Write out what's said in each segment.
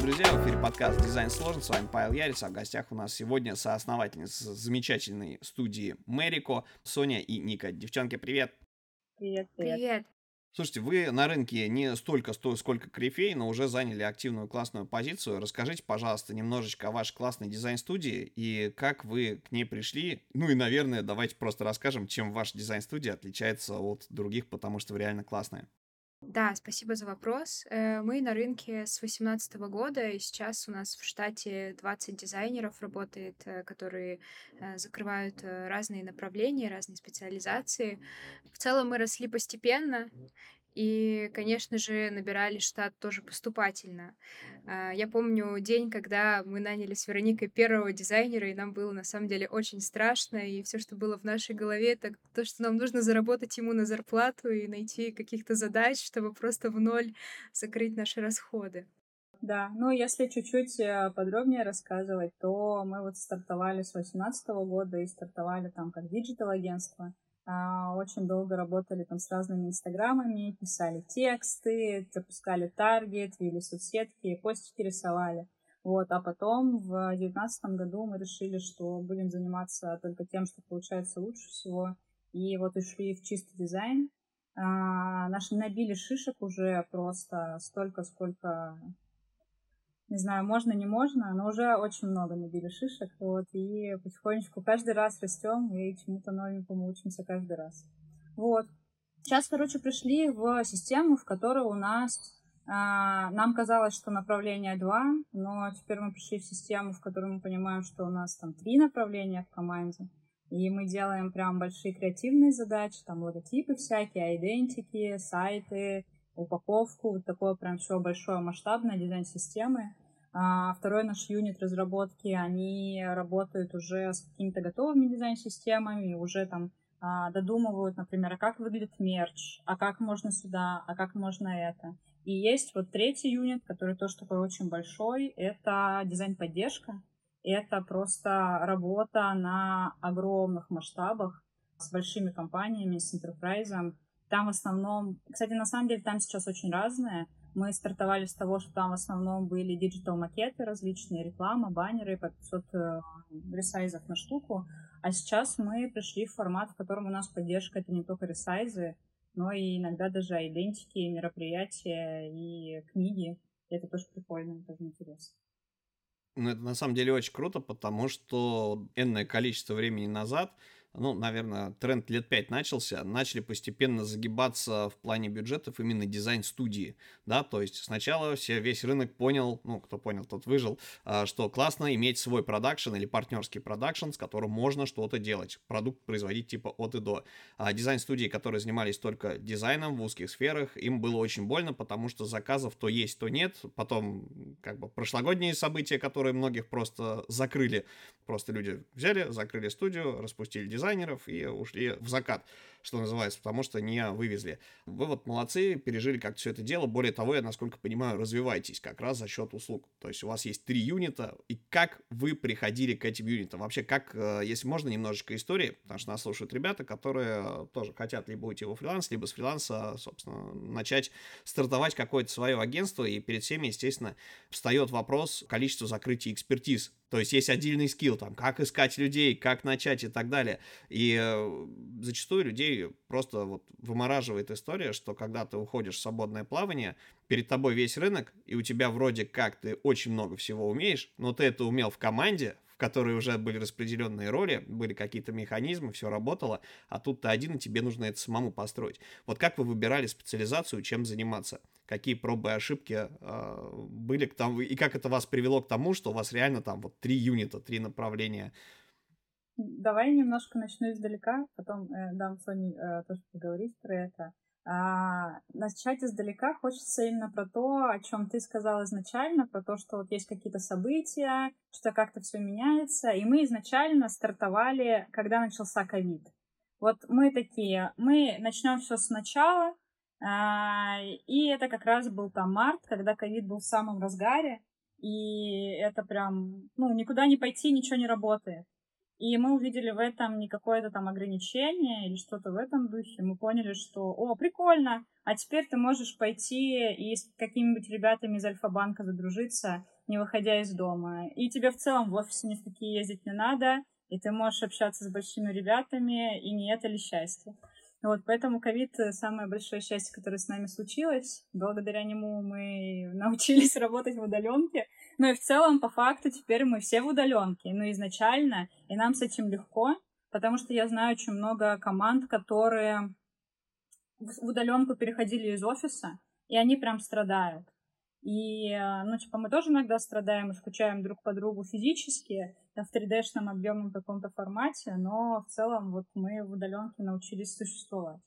Привет, друзья! В эфире подкаст «Дизайн сложен». С вами Павел Ярис, а в гостях у нас сегодня соосновательница замечательной студии Мэрико, Соня и Ника. Девчонки, привет! Привет, привет. Привет. Слушайте, вы на рынке не столько, сто, сколько корифей, но уже заняли активную классную позицию. Расскажите, пожалуйста, немножечко о вашей классной дизайн-студии и как вы к ней пришли. Ну и, наверное, давайте просто расскажем, чем ваша дизайн-студия отличается от других, потому что вы реально классная. Да, спасибо за вопрос. Э, Мы на рынке с 2018 года, и сейчас у нас в штате 20 дизайнеров работает, э, которые э, закрывают разные направления, разные специализации. В целом мы росли постепенно, и, конечно же, набирали штат тоже поступательно. А, Я помню день, когда мы наняли с Вероникой первого дизайнера, и нам было на самом деле очень страшно, и все, что было в нашей голове, это то, что нам нужно заработать ему на зарплату и найти каких-то задач, чтобы просто в ноль закрыть наши расходы. Да, ну если чуть-чуть э, подробнее рассказывать, то мы вот стартовали с 2018 года и стартовали там как digital-агентство. А, Очень долго работали там с разными инстаграмами, писали тексты, запускали таргет, вели соцсетки, постики рисовали. Вот, а потом в 2019 году мы решили, что будем заниматься только тем, что получается лучше всего. И вот ушли в чистый дизайн. А, наши набили шишек уже просто столько, сколько не знаю, можно, не можно, но уже очень много набили шишек, вот, и потихонечку каждый раз растем и чему-то новенькому учимся каждый раз. Вот. Сейчас, короче, пришли в систему, в которой у нас а, нам казалось, что направления два, но теперь мы пришли в систему, в которой мы понимаем, что у нас там три направления в команде. И мы делаем прям большие креативные задачи, там логотипы всякие, идентики, сайты, упаковку, вот такое прям все большое масштабное дизайн системы. А второй наш юнит разработки, они работают уже с какими-то готовыми дизайн-системами, уже там а, додумывают, например, а как выглядит мерч, а как можно сюда, а как можно это. И есть вот третий юнит, который тоже такой очень большой, это дизайн-поддержка. Это просто работа на огромных масштабах с большими компаниями, с enterprise. Там в основном, кстати, на самом деле там сейчас очень разное. Мы стартовали с того, что там в основном были диджитал-макеты различные, реклама, баннеры по 500 э, ресайзов на штуку. А сейчас мы пришли в формат, в котором у нас поддержка это не только ресайзы, но и иногда даже идентики, мероприятия и книги. И это тоже прикольно, тоже интересно. Ну, это на самом деле очень круто, потому что энное количество времени назад ну, наверное, тренд лет пять начался, начали постепенно загибаться в плане бюджетов именно дизайн-студии, да, то есть сначала все, весь рынок понял, ну, кто понял, тот выжил, а, что классно иметь свой продакшн или партнерский продакшн, с которым можно что-то делать, продукт производить типа от и до. А дизайн-студии, которые занимались только дизайном в узких сферах, им было очень больно, потому что заказов то есть, то нет, потом как бы прошлогодние события, которые многих просто закрыли, просто люди взяли, закрыли студию, распустили дизайн, дизайнеров и ушли в закат, что называется, потому что не вывезли. Вы вот молодцы, пережили как все это дело. Более того, я, насколько понимаю, развиваетесь как раз за счет услуг. То есть у вас есть три юнита, и как вы приходили к этим юнитам? Вообще, как, э, если можно, немножечко истории, потому что нас слушают ребята, которые тоже хотят либо уйти во фриланс, либо с фриланса, собственно, начать стартовать какое-то свое агентство, и перед всеми, естественно, встает вопрос количества закрытия экспертиз то есть есть отдельный скилл, там, как искать людей, как начать и так далее. И э, зачастую людей просто вот вымораживает история, что когда ты уходишь в свободное плавание, перед тобой весь рынок, и у тебя вроде как ты очень много всего умеешь, но ты это умел в команде, в которой уже были распределенные роли, были какие-то механизмы, все работало, а тут ты один, и тебе нужно это самому построить. Вот как вы выбирали специализацию, чем заниматься? какие пробы и ошибки э, были к тому, и как это вас привело к тому, что у вас реально там вот три юнита, три направления. Давай немножко начну издалека, потом э, дам Соне э, тоже поговорить про это. А, начать издалека хочется именно про то, о чем ты сказал изначально, про то, что вот есть какие-то события, что как-то все меняется. И мы изначально стартовали, когда начался ковид. Вот мы такие, мы начнем все сначала, а, и это как раз был там март, когда ковид был в самом разгаре, и это прям, ну, никуда не пойти, ничего не работает. И мы увидели в этом не какое-то там ограничение или что-то в этом духе. Мы поняли, что, о, прикольно, а теперь ты можешь пойти и с какими-нибудь ребятами из Альфа-банка задружиться, не выходя из дома. И тебе в целом в офисе ни в какие ездить не надо, и ты можешь общаться с большими ребятами, и не это ли счастье. Вот, поэтому ковид — самое большое счастье, которое с нами случилось. Благодаря нему мы научились работать в удаленке. Ну и в целом, по факту, теперь мы все в удаленке. Но изначально, и нам с этим легко, потому что я знаю очень много команд, которые в удаленку переходили из офиса, и они прям страдают. И, ну, типа, мы тоже иногда страдаем и скучаем друг по другу физически, в 3D-шном объемном каком-то формате, но в целом вот мы в удаленке научились существовать.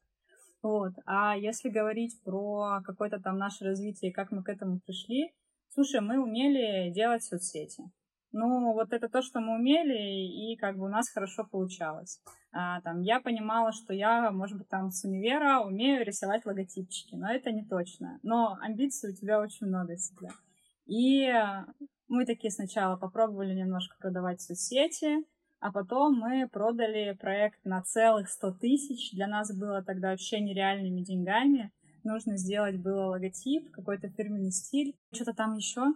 Вот. А если говорить про какое-то там наше развитие, как мы к этому пришли, слушай, мы умели делать соцсети. Ну, вот это то, что мы умели, и как бы у нас хорошо получалось. А, там, я понимала, что я, может быть, там с универа умею рисовать логотипчики, но это не точно. Но амбиций у тебя очень много всегда. И мы такие сначала попробовали немножко продавать соцсети, а потом мы продали проект на целых 100 тысяч. Для нас было тогда вообще нереальными деньгами нужно сделать было логотип, какой-то фирменный стиль, что-то там еще.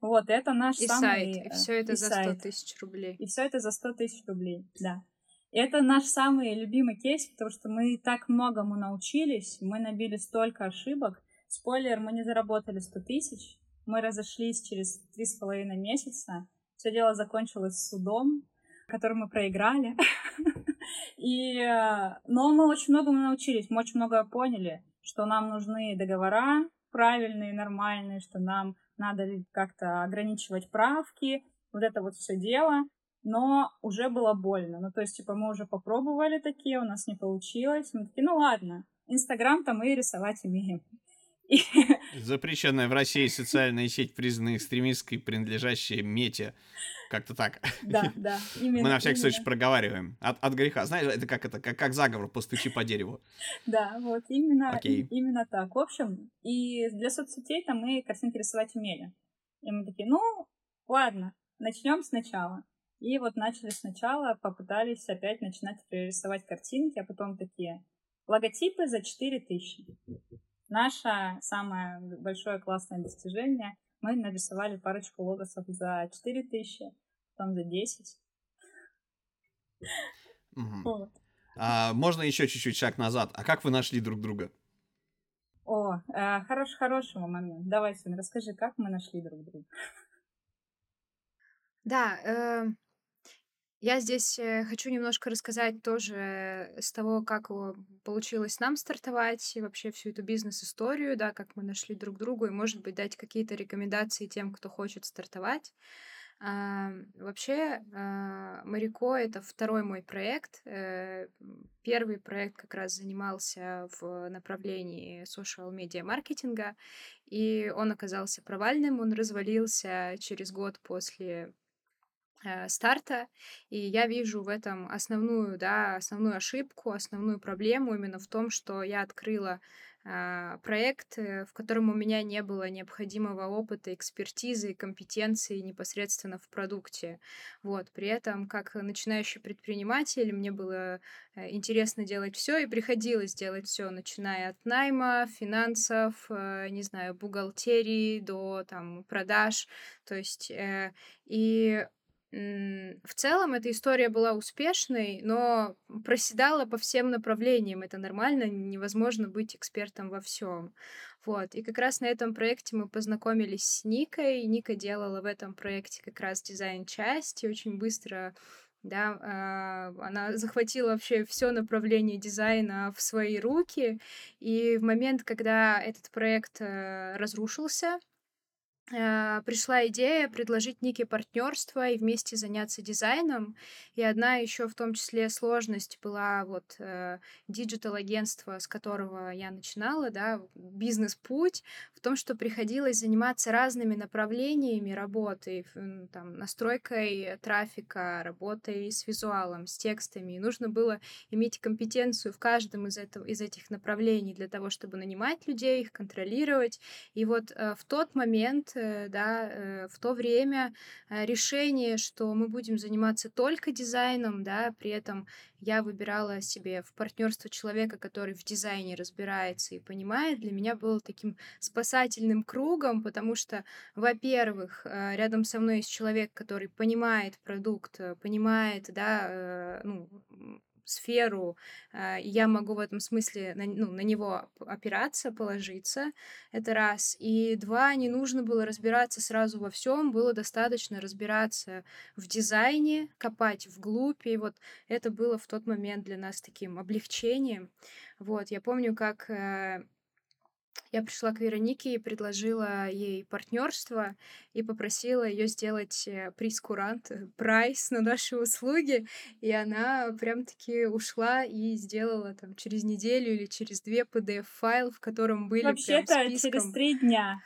Вот, это наш и самый... сайт, и все это и за 100 тысяч рублей. И все это за 100 тысяч рублей, да. Это наш самый любимый кейс, потому что мы так многому научились, мы набили столько ошибок. Спойлер, мы не заработали 100 тысяч, мы разошлись через три с половиной месяца. Все дело закончилось судом, который мы проиграли. И, э, но мы очень многому научились, мы очень много поняли что нам нужны договора правильные, нормальные, что нам надо как-то ограничивать правки, вот это вот все дело, но уже было больно. Ну, то есть, типа, мы уже попробовали такие, у нас не получилось. Мы такие, ну ладно, Инстаграм-то мы рисовать умеем. Запрещенная в России социальная сеть, признанная экстремистской, принадлежащая Мете. Как-то так. Да, да. Именно, Мы на всякий именно. случай проговариваем. От, от греха. Знаешь, это как это, как, как заговор, постучи по дереву. Да, вот именно, и, именно так. В общем, и для соцсетей там мы картинки рисовать умели. И мы такие, ну, ладно, начнем сначала. И вот начали сначала, попытались опять начинать рисовать картинки, а потом такие логотипы за 4000. Наше самое большое классное достижение мы нарисовали парочку логосов за 4000, потом за 10. Угу. Вот. А, можно еще чуть-чуть шаг назад. А как вы нашли друг друга? О, э, хорош, хорошего момент. Давай, Сын, расскажи, как мы нашли друг друга. Да, э, я здесь э, хочу немножко рассказать тоже с того, как получилось нам стартовать и вообще всю эту бизнес-историю, да, как мы нашли друг друга, и, может быть, дать какие-то рекомендации тем, кто хочет стартовать. А, вообще, а, Марико — это второй мой проект. Э, первый проект как раз занимался в направлении social media маркетинга, и он оказался провальным, он развалился через год после Э, старта, и я вижу в этом основную, да, основную ошибку, основную проблему именно в том, что я открыла э, проект, э, в котором у меня не было необходимого опыта, экспертизы компетенции непосредственно в продукте. Вот. При этом, как начинающий предприниматель, мне было интересно делать все и приходилось делать все, начиная от найма, финансов, не знаю, бухгалтерии до там продаж. То есть и в целом эта история была успешной, но проседала по всем направлениям. Это нормально, невозможно быть экспертом во всем. Вот. И как раз на этом проекте мы познакомились с Никой. Ника делала в этом проекте как раз дизайн-часть, и очень быстро да, э, она захватила вообще все направление дизайна в свои руки, и в момент, когда этот проект э, разрушился, пришла идея предложить Нике партнерство и вместе заняться дизайном. И одна еще в том числе сложность была вот э, digital-агентство, с которого я начинала, да, бизнес-путь, в том, что приходилось заниматься разными направлениями работы, там, настройкой трафика, работой с визуалом, с текстами. И нужно было иметь компетенцию в каждом из, этого, из этих направлений для того, чтобы нанимать людей, их контролировать. И вот э, в тот момент э, да, э, в то время э, решение, что мы будем заниматься только дизайном, да, при этом я выбирала себе в партнерство человека, который в дизайне разбирается и понимает, для меня было таким спасательным кругом, потому что, во-первых, рядом со мной есть человек, который понимает продукт, понимает, да, ну, сферу, э, и я могу в этом смысле на, ну, на него опираться, положиться. Это раз. И два, не нужно было разбираться сразу во всем, было достаточно разбираться в дизайне, копать вглубь, и вот это было в тот момент для нас таким облегчением. Вот, я помню, как э, я пришла к Веронике и предложила ей партнерство и попросила ее сделать э, прейскурант, э, прайс на наши услуги. И она прям-таки ушла и сделала там через неделю или через две PDF-файл, в котором были Вообще-то через три дня.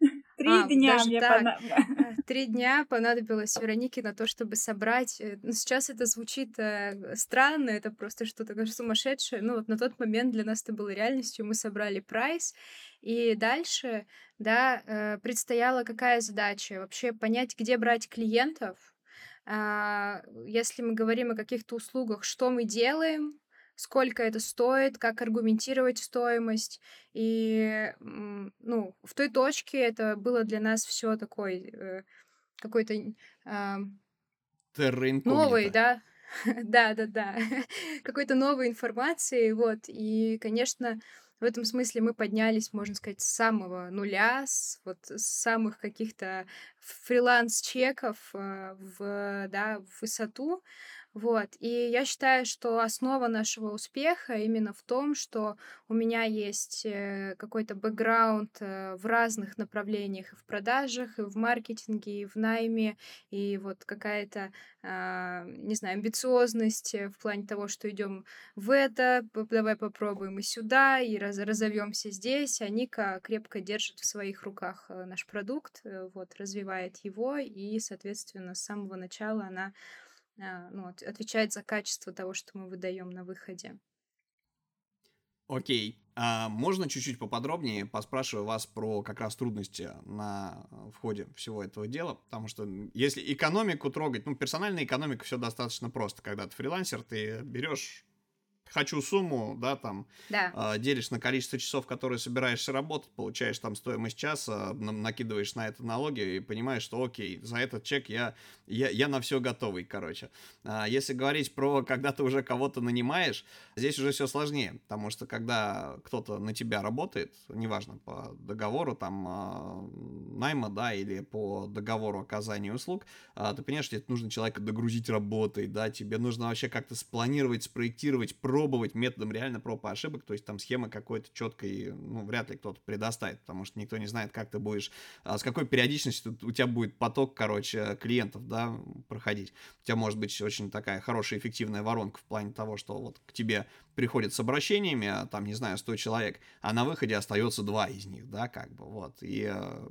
Три а, дня мне понадобилось. Три дня понадобилось Веронике на то, чтобы собрать. Э, ну, сейчас это звучит э, странно, это просто что-то сумасшедшее. Ну, вот на тот момент для нас это было реальностью. Мы собрали прайс, и дальше, да, э, предстояла какая задача? Вообще понять, где брать клиентов, а, если мы говорим о каких-то услугах, что мы делаем, сколько это стоит, как аргументировать стоимость. И, ну, в той точке это было для нас все такой э, какой-то э, новый, да, да, да, да, какой-то новой информации, вот. И, конечно, в этом смысле мы поднялись, можно сказать, с самого нуля, с, вот, с самых каких-то фриланс-чеков э, в, да, в высоту. Вот. И я считаю, что основа нашего успеха именно в том, что у меня есть э, какой-то бэкграунд э, в разных направлениях, и в продажах, и в маркетинге, и в найме, и вот какая-то, а, не знаю, амбициозность в плане того, что идем в это, давай попробуем и сюда, и раз, разовьемся здесь. А крепко держит в своих руках наш продукт, вот, развивает его, и, соответственно, с самого начала она а, ну, отвечает за качество того, что мы выдаем на выходе. Окей. А можно чуть-чуть поподробнее поспрашиваю вас про как раз трудности на входе всего этого дела? Потому что если экономику трогать, ну, персональная экономика все достаточно просто. Когда ты фрилансер, ты берешь хочу сумму, да, там, да. Э, делишь на количество часов, которые собираешься работать, получаешь там стоимость часа, накидываешь на это налоги и понимаешь, что окей, за этот чек я, я, я на все готовый, короче. А если говорить про, когда ты уже кого-то нанимаешь, здесь уже все сложнее, потому что когда кто-то на тебя работает, неважно, по договору там э, найма, да, или по договору оказания услуг, э, ты понимаешь, что тебе нужно человека догрузить работой, да, тебе нужно вообще как-то спланировать, спроектировать, про пробовать методом реально проб и ошибок, то есть там схемы какой-то четкой, ну, вряд ли кто-то предоставит, потому что никто не знает, как ты будешь, а, с какой периодичностью у тебя будет поток, короче, клиентов, да, проходить. У тебя может быть очень такая хорошая, эффективная воронка в плане того, что вот к тебе приходит с обращениями, а, там, не знаю, 100 человек, а на выходе остается два из них, да, как бы, вот. И э,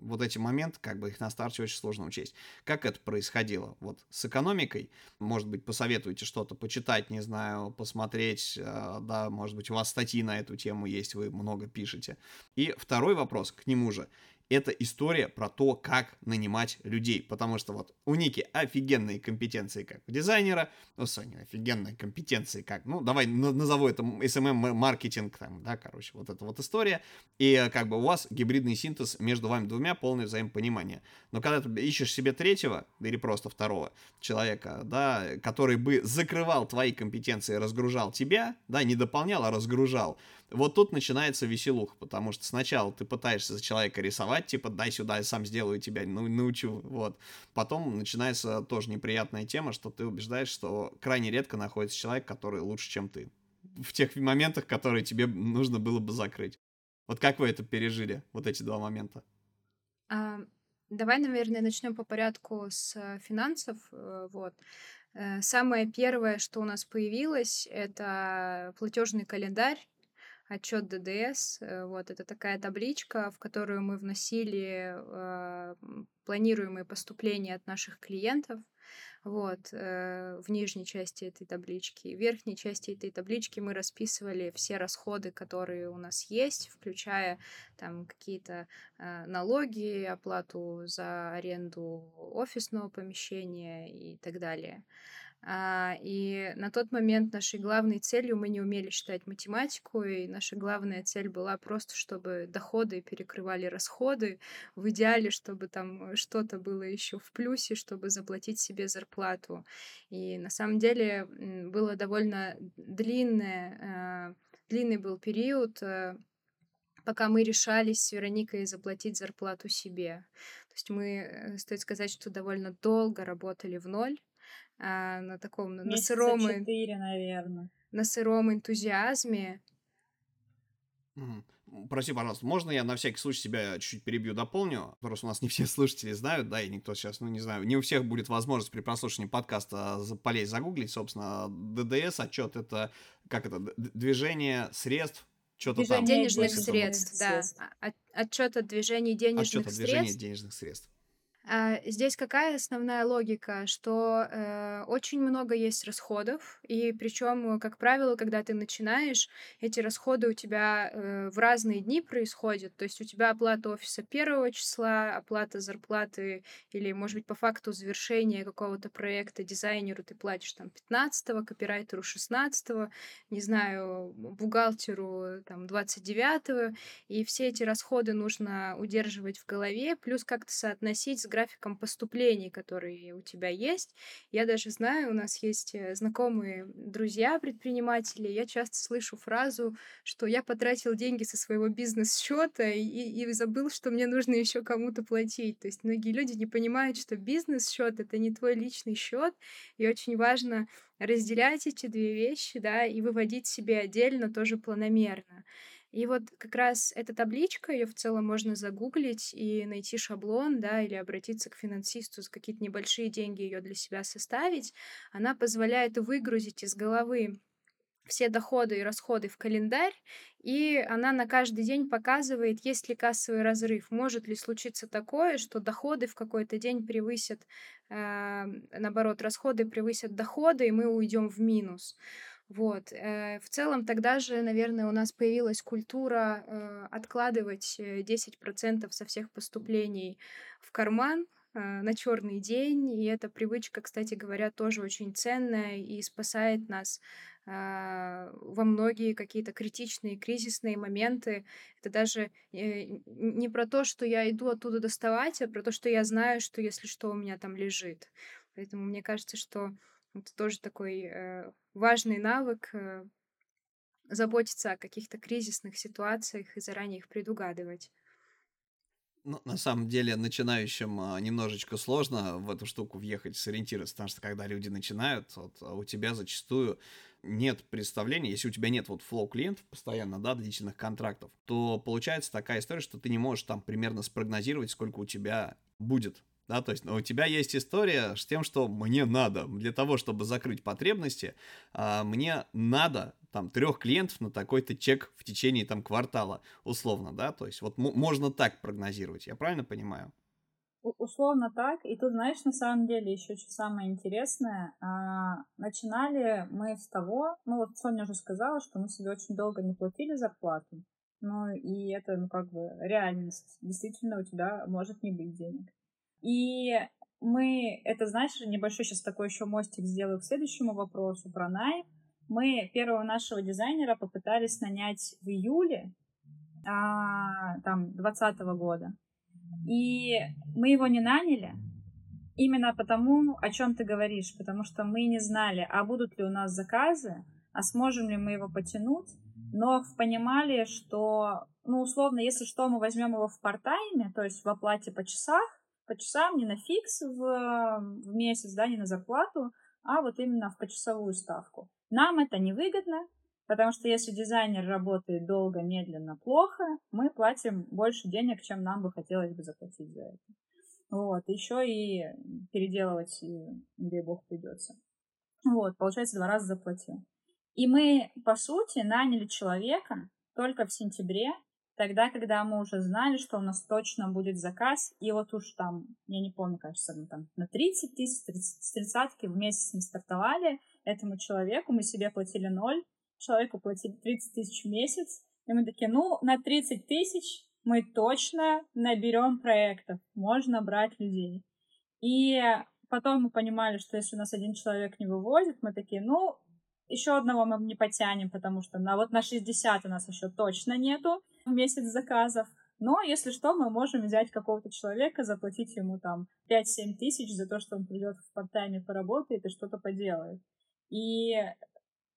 вот эти моменты, как бы, их на старте очень сложно учесть. Как это происходило? Вот с экономикой, может быть, посоветуете что-то почитать, не знаю, посмотреть, э, да, может быть, у вас статьи на эту тему есть, вы много пишете. И второй вопрос к нему же это история про то, как нанимать людей. Потому что вот у Ники офигенные компетенции как дизайнера, у Сони офигенные компетенции как, ну, давай назову это SMM-маркетинг, там, да, короче, вот эта вот история. И э, как бы у вас гибридный синтез между вами двумя, полное взаимопонимание. Но когда ты ищешь себе третьего, или просто второго человека, да, который бы закрывал твои компетенции, разгружал тебя, да, не дополнял, а разгружал, вот тут начинается веселух, потому что сначала ты пытаешься за человека рисовать, типа, дай сюда, я сам сделаю тебя, ну, научу, вот. Потом начинается тоже неприятная тема, что ты убеждаешь, что крайне редко находится человек, который лучше, чем ты. В тех моментах, которые тебе нужно было бы закрыть. Вот как вы это пережили, вот эти два момента? А, давай, наверное, начнем по порядку с э, финансов. Э, вот. Э, самое первое, что у нас появилось, это платежный календарь отчет ДДС. Э, вот это такая табличка, в которую мы вносили э, планируемые поступления от наших клиентов. вот, э, в нижней части этой таблички. В верхней части этой таблички мы расписывали все расходы, которые у нас есть, включая там какие-то э, налоги, оплату за аренду офисного помещения и так далее. И на тот момент нашей главной целью мы не умели считать математику, и наша главная цель была просто, чтобы доходы перекрывали расходы, в идеале, чтобы там что-то было еще в плюсе, чтобы заплатить себе зарплату. И на самом деле было довольно длинное, а, длинный был период, э, пока мы решались с Вероникой заплатить зарплату себе. То есть мы, э, стоит сказать, что довольно долго работали в ноль, а, на таком, на сыром... 4, наверное. На сыром энтузиазме. Угу. Прости, пожалуйста, можно я на всякий случай себя чуть-чуть перебью, дополню? Просто у нас не все слушатели знают, да, и никто сейчас, ну, не знаю, не у всех будет возможность при прослушивании подкаста полезть загуглить, собственно, ДДС, отчет это, как это, движение средств что-то там. Денежных средств, да. А, отчет о движении денежных Отчет о движении денежных средств. А, здесь какая основная логика, что э, очень много есть расходов, и причем, как правило, когда ты начинаешь, эти расходы у тебя э, в разные дни происходят. То есть у тебя оплата офиса первого числа, оплата зарплаты или, может быть, по факту завершения какого-то проекта дизайнеру ты платишь там 15-го, копирайтеру 16-го, не знаю, бухгалтеру там 29-го, и все эти расходы нужно удерживать в голове, плюс как-то соотносить с графиком поступлений, которые у тебя есть. Я даже знаю, у нас есть э, знакомые друзья предприниматели, я часто слышу фразу, что я потратил деньги со своего бизнес-счета и, и забыл, что мне нужно еще кому-то платить. То есть многие люди не понимают, что бизнес-счет это не твой личный счет, и очень важно разделять эти две вещи, да, и выводить себе отдельно тоже планомерно. И вот как раз эта табличка, ее в целом можно загуглить и найти шаблон, да, или обратиться к финансисту за какие-то небольшие деньги ее для себя составить. Она позволяет выгрузить из головы все доходы и расходы в календарь, и она на каждый день показывает, есть ли кассовый разрыв, может ли случиться такое, что доходы в какой-то день превысят, э, наоборот, расходы превысят доходы, и мы уйдем в минус. Вот. Э, в целом тогда же, наверное, у нас появилась культура э, откладывать 10% э, со всех поступлений в карман на черный день. И эта привычка, кстати говоря, тоже очень ценная и спасает нас во многие какие-то критичные, кризисные моменты. Это даже не про то, что я иду оттуда доставать, а про то, что я знаю, что если что, у меня там лежит. Поэтому мне кажется, что это тоже такой э, важный навык э, заботиться о каких-то кризисных ситуациях и заранее их предугадывать. Ну, на самом деле, начинающим а, немножечко сложно в эту штуку въехать, сориентироваться, потому что когда люди начинают, вот, а у тебя зачастую нет представления, если у тебя нет вот флоу клиентов постоянно, да, длительных контрактов, то получается такая история, что ты не можешь там примерно спрогнозировать, сколько у тебя будет да, то есть ну, у тебя есть история с тем, что мне надо, для того, чтобы закрыть потребности, а, мне надо там трех клиентов на такой-то чек в течение там квартала, условно, да, то есть вот можно так прогнозировать, я правильно понимаю? Условно так, и тут, знаешь, на самом деле еще что самое интересное, а, начинали мы с того, ну вот Соня уже сказала, что мы себе очень долго не платили зарплату, ну и это, ну как бы реальность, действительно у тебя может не быть денег. И мы, это, знаешь, небольшой сейчас такой еще мостик сделаю к следующему вопросу про найм. Мы первого нашего дизайнера попытались нанять в июле а, там, 2020 года. И мы его не наняли, именно потому, о чем ты говоришь, потому что мы не знали, а будут ли у нас заказы, а сможем ли мы его потянуть, но понимали, что, ну, условно, если что, мы возьмем его в партайме, то есть в оплате по часах, по часам, не на фикс в, в месяц, да, не на зарплату, а вот именно в почасовую ставку. Нам это невыгодно, потому что если дизайнер работает долго, медленно, плохо, мы платим больше денег, чем нам бы хотелось бы заплатить за это. Вот, еще и переделывать, дай бог, придется. Вот, получается, два раза заплатил. И мы, по сути, наняли человека только в сентябре тогда, когда мы уже знали, что у нас точно будет заказ, и вот уж там, я не помню, кажется, ну, там на 30 тысяч, 30, с тридцатки в месяц мы стартовали этому человеку, мы себе платили ноль, человеку платили 30 тысяч в месяц, и мы такие, ну, на 30 тысяч мы точно наберем проектов, можно брать людей. И потом мы понимали, что если у нас один человек не вывозит, мы такие, ну, еще одного мы не потянем, потому что на вот на 60 у нас еще точно нету в месяц заказов. Но, если что, мы можем взять какого-то человека, заплатить ему там 5-7 тысяч за то, что он придет в парт-тайме поработает и что-то поделает. И,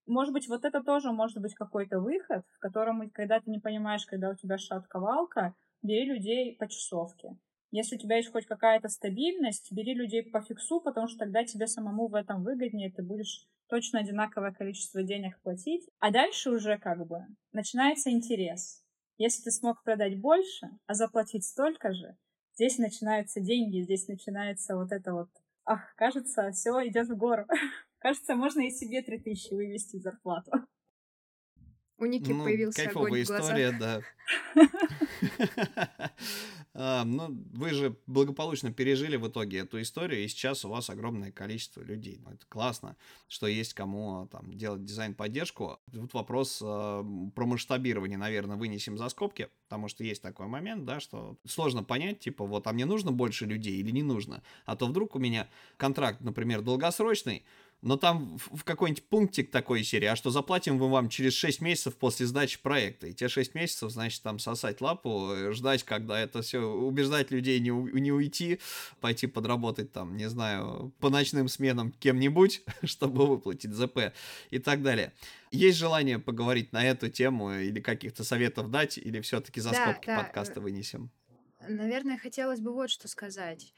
может быть, вот это тоже может быть какой-то выход, в котором, когда ты не понимаешь, когда у тебя шатковалка, бери людей по часовке. Если у тебя есть хоть какая-то стабильность, бери людей по фиксу, потому что тогда тебе самому в этом выгоднее, ты будешь точно одинаковое количество денег платить. А дальше уже как бы начинается интерес. Если ты смог продать больше, а заплатить столько же, здесь начинаются деньги, здесь начинается вот это вот ах, кажется, все идет в гору. кажется, можно и себе 3000 вывести зарплату. У Ники ну, появился огонь в глазах. история, да. а, ну, вы же благополучно пережили в итоге эту историю, и сейчас у вас огромное количество людей. Ну, это классно, что есть кому там делать дизайн-поддержку. Тут вопрос э, про масштабирование, наверное, вынесем за скобки, потому что есть такой момент, да, что сложно понять, типа, вот, а мне нужно больше людей или не нужно? А то вдруг у меня контракт, например, долгосрочный, но там в какой-нибудь пунктик такой серии, а что заплатим мы вам через 6 месяцев после сдачи проекта. И те 6 месяцев, значит, там сосать лапу, э, ждать, когда это все, убеждать людей не, не уйти, пойти подработать там, не знаю, по ночным сменам кем-нибудь, чтобы выплатить ЗП и так далее. Есть желание поговорить на эту тему или каких-то советов дать, или все-таки за да, скобки да. подкаста вынесем? Наверное, хотелось бы вот что сказать.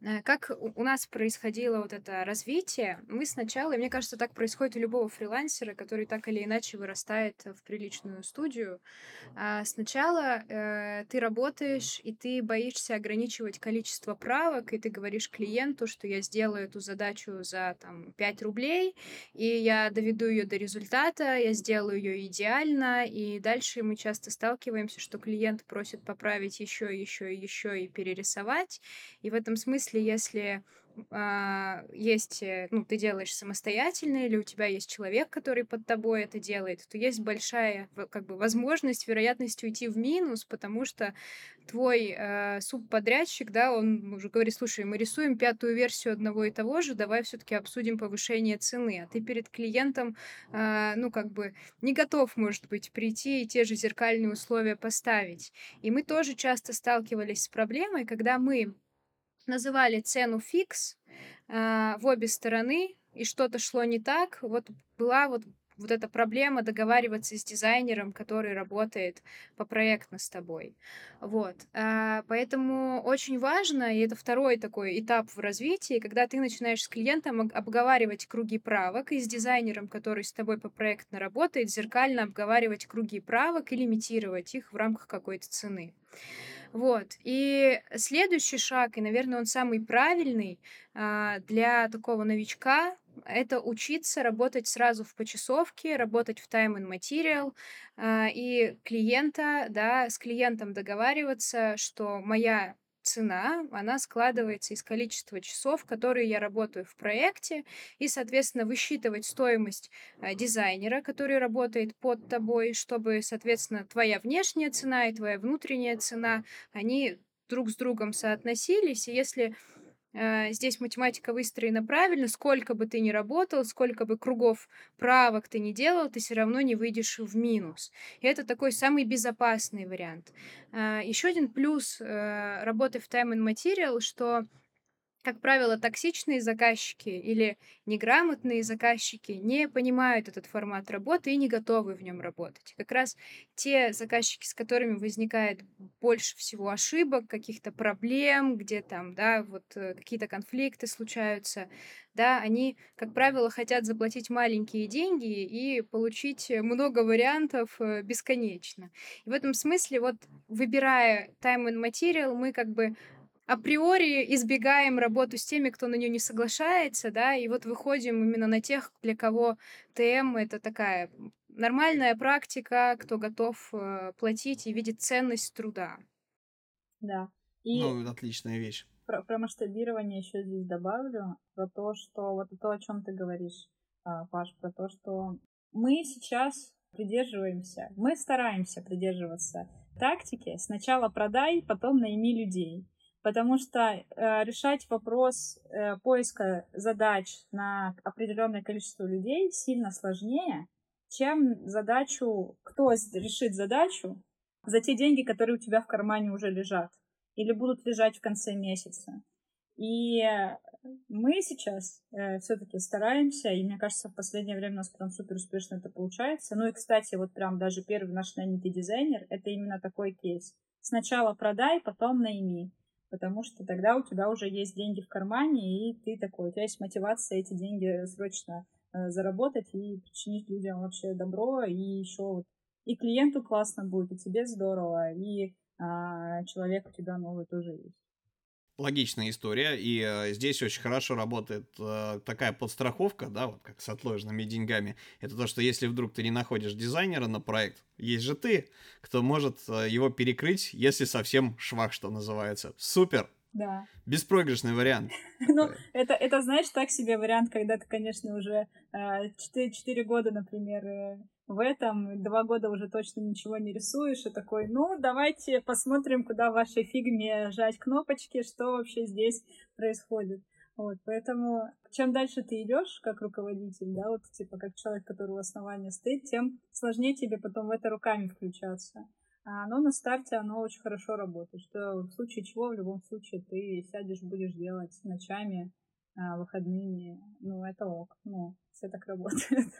Э, как у нас происходило вот это развитие? Мы сначала, и мне кажется, так происходит у любого фрилансера, который так или иначе вырастает в приличную студию. А сначала э, ты работаешь, и ты боишься ограничивать количество правок, и ты говоришь клиенту, что я сделаю эту задачу за там, 5 рублей, и я доведу ее до результата, я сделаю ее идеально, и дальше мы часто сталкиваемся, что клиент просит поправить еще, еще, еще и перерисовать. И в этом смысле смысле, если а, есть, э, ну, ты делаешь самостоятельно, или у тебя есть человек, который под тобой это делает, то есть большая, как бы, возможность, вероятность уйти в минус, потому что твой э, субподрядчик, да, он уже говорит, слушай, мы рисуем пятую версию одного и того же, давай все-таки обсудим повышение цены, а ты перед клиентом, э, ну, как бы, не готов, может быть, прийти и те же зеркальные условия поставить. И мы тоже часто сталкивались с проблемой, когда мы называли цену фикс э, в обе стороны, и что-то шло не так, вот была вот вот эта проблема договариваться с дизайнером, который работает по проектно с тобой. Вот. А, поэтому очень важно, и это второй такой этап в развитии, когда ты начинаешь с клиентом обговаривать круги правок, и с дизайнером, который с тобой по проектно работает, зеркально обговаривать круги правок и лимитировать их в рамках какой-то цены. Вот. И следующий шаг, и, наверное, он самый правильный а, для такого новичка, это учиться работать сразу в почасовке, работать в time and material, а, и клиента, да, с клиентом договариваться, что моя цена, она складывается из количества часов, которые я работаю в проекте, и, соответственно, высчитывать стоимость э, дизайнера, который работает под тобой, чтобы, соответственно, твоя внешняя цена и твоя внутренняя цена, они друг с другом соотносились, и если здесь математика выстроена правильно, сколько бы ты ни работал, сколько бы кругов правок ты ни делал, ты все равно не выйдешь в минус. И это такой самый безопасный вариант. Э, Еще один плюс э, работы в Time and Material, что как правило, токсичные заказчики или неграмотные заказчики не понимают этот формат работы и не готовы в нем работать. Как раз те заказчики, с которыми возникает больше всего ошибок, каких-то проблем, где там, да, вот э, какие-то конфликты случаются, да, они, как правило, хотят заплатить маленькие деньги и получить много вариантов э, бесконечно. И в этом смысле, вот выбирая time and material, мы как бы априори избегаем работу с теми, кто на нее не соглашается, да, и вот выходим именно на тех, для кого ТМ это такая нормальная практика, кто готов э, платить и видит ценность труда. Да. И ну, отличная вещь. Про, про масштабирование еще здесь добавлю, про то, что вот то, о чем ты говоришь, а, Паш, про то, что мы сейчас придерживаемся, мы стараемся придерживаться тактики сначала продай, потом найми людей. Потому что э, решать вопрос э, поиска задач на определенное количество людей сильно сложнее, чем задачу, кто решит задачу за те деньги, которые у тебя в кармане уже лежат или будут лежать в конце месяца. И мы сейчас э, все-таки стараемся, и мне кажется, в последнее время у нас прям супер успешно это получается. Ну и, кстати, вот прям даже первый наш нанятый дизайнер, это именно такой кейс. Сначала продай, потом найми, потому что тогда у тебя уже есть деньги в кармане, и ты такой, у тебя есть мотивация эти деньги срочно э, заработать и причинить людям вообще добро, и еще вот и клиенту классно будет, и тебе здорово, и а, человек у тебя новый тоже есть логичная история, и э, здесь очень хорошо работает э, такая подстраховка, да, вот как с отложенными деньгами. Это то, что если вдруг ты не находишь дизайнера на проект, есть же ты, кто может э, его перекрыть, если совсем швах, что называется. Супер! Да. Беспроигрышный вариант. Ну, это, это, знаешь, так себе вариант, когда ты, конечно, уже 4, 4 года, например, в этом два года уже точно ничего не рисуешь, и такой, ну, давайте посмотрим, куда в вашей фигме жать кнопочки, что вообще здесь происходит. Вот, поэтому чем дальше ты идешь как руководитель, да, вот типа как человек, который у основания стоит, тем сложнее тебе потом в это руками включаться. А оно на старте, оно очень хорошо работает, что в случае чего, в любом случае, ты сядешь, будешь делать ночами, а, выходными, ну, это ок, ну, все так работает.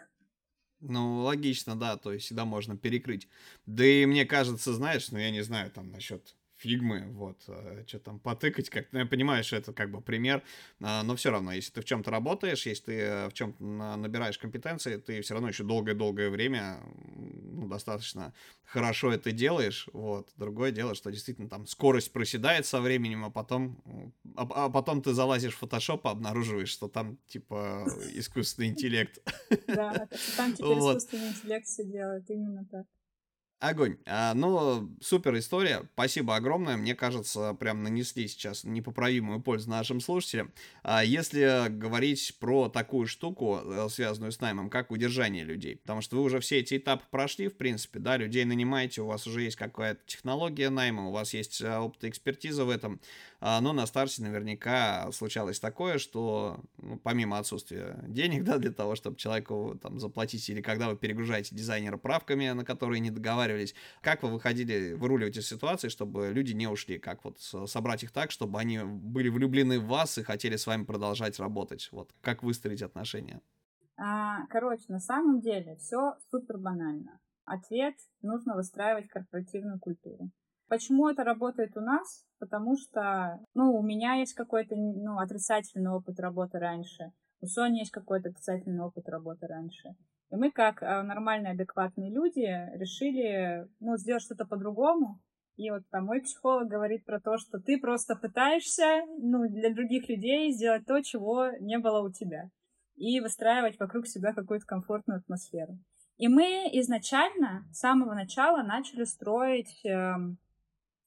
Ну, логично, да, то есть всегда можно перекрыть. Да и мне кажется, знаешь, ну я не знаю там насчет фигмы, вот, э, что там потыкать, как, ну, я понимаю, что это как бы пример, а, но все равно, если ты в чем-то работаешь, если ты э, в чем-то набираешь компетенции, ты все равно еще долгое-долгое время, ну, достаточно хорошо это делаешь, вот, другое дело, что действительно там скорость проседает со временем, а потом, а, а потом ты залазишь в Photoshop, и обнаруживаешь, что там, типа, искусственный интеллект. Да, там теперь искусственный интеллект все делает, именно так. Огонь. А, ну, супер история. Спасибо огромное. Мне кажется, прям нанесли сейчас непоправимую пользу нашим слушателям. А если говорить про такую штуку, э, связанную с наймом, как удержание людей, потому что вы уже все эти этапы прошли, в принципе, да, людей нанимаете, у вас уже есть какая-то технология найма, у вас есть э, опыт и экспертиза в этом. А, но на старте наверняка случалось такое, что ну, помимо отсутствия денег, да, для того, чтобы человеку там заплатить, или когда вы перегружаете дизайнера правками, на которые не договаривались, как вы выходили, выруливаать из ситуации, чтобы люди не ушли, как вот собрать их так, чтобы они были влюблены в вас и хотели с вами продолжать работать, вот, как выстроить отношения? А, короче, на самом деле все супер банально. Ответ – нужно выстраивать корпоративную культуру. Почему это работает у нас? Потому что, ну, у меня есть какой-то, ну, отрицательный опыт работы раньше. У Сони есть какой-то отрицательный опыт работы раньше. И мы, как э, нормальные, адекватные люди, решили, ну, сделать что-то по-другому. И вот там мой психолог говорит про то, что ты просто пытаешься, ну, для других людей сделать то, чего не было у тебя. И выстраивать вокруг себя какую-то комфортную атмосферу. И мы изначально, с самого начала, начали строить эм,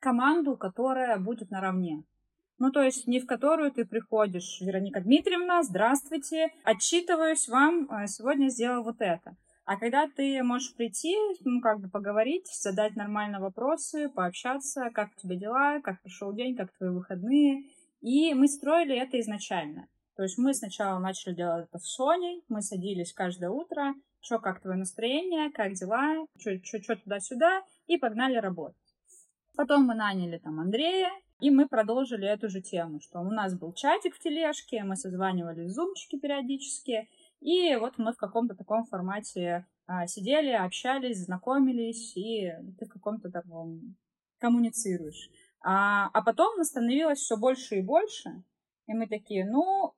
команду, которая будет наравне. Ну, то есть не в которую ты приходишь, Вероника Дмитриевна, здравствуйте, отчитываюсь вам, э, сегодня сделал вот это. А когда ты можешь прийти, ну, как бы поговорить, задать нормально вопросы, пообщаться, как у тебя дела, как прошел день, как твои выходные. И мы строили это изначально. То есть мы сначала начали делать это в Соней, мы садились каждое утро, что, как твое настроение, как дела, что туда-сюда, и погнали работать. Потом мы наняли там Андрея, и мы продолжили эту же тему, что у нас был чатик в тележке, мы созванивали в зумчики периодически, и вот мы в каком-то таком формате а, сидели, общались, знакомились, и ты в каком-то таком коммуницируешь. А, а потом становилось все больше и больше, и мы такие, ну,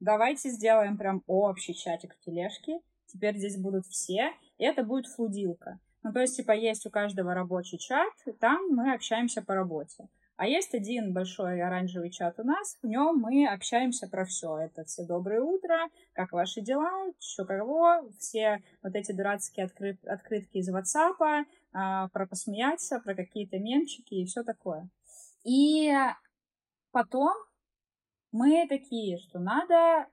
давайте сделаем прям общий чатик в тележке, теперь здесь будут все, и это будет флудилка. Ну, то есть, типа, есть у каждого рабочий чат, и там мы общаемся по работе. А есть один большой оранжевый чат у нас, в нем мы общаемся про все. Это все доброе утро, как ваши дела, что кого, все вот эти дурацкие открыт, открытки из WhatsApp, а, про посмеяться, про какие-то мемчики и все такое. И потом мы такие, что надо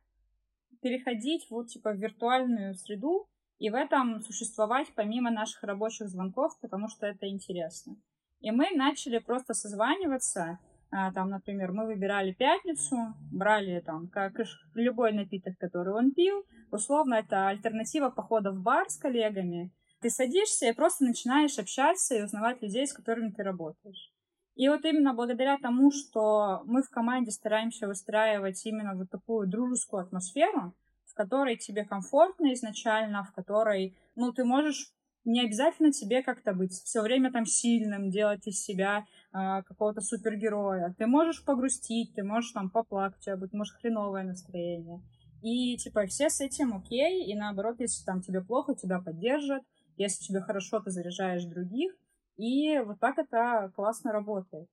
переходить вот типа в виртуальную среду и в этом существовать помимо наших рабочих звонков, потому что это интересно. И мы начали просто созваниваться. А, там, например, мы выбирали пятницу, брали там как любой напиток, который он пил. Условно, это альтернатива похода в бар с коллегами. Ты садишься и просто начинаешь общаться и узнавать людей, с которыми ты работаешь. И вот именно благодаря тому, что мы в команде стараемся выстраивать именно вот такую дружескую атмосферу, которой тебе комфортно изначально, в которой, ну, ты можешь не обязательно тебе как-то быть все время там сильным, делать из себя э, какого-то супергероя. Ты можешь погрустить, ты можешь там поплакать, у тебя будет, может, хреновое настроение. И, типа, все с этим окей, и наоборот, если там тебе плохо, тебя поддержат, если тебе хорошо, ты заряжаешь других, и вот так это классно работает.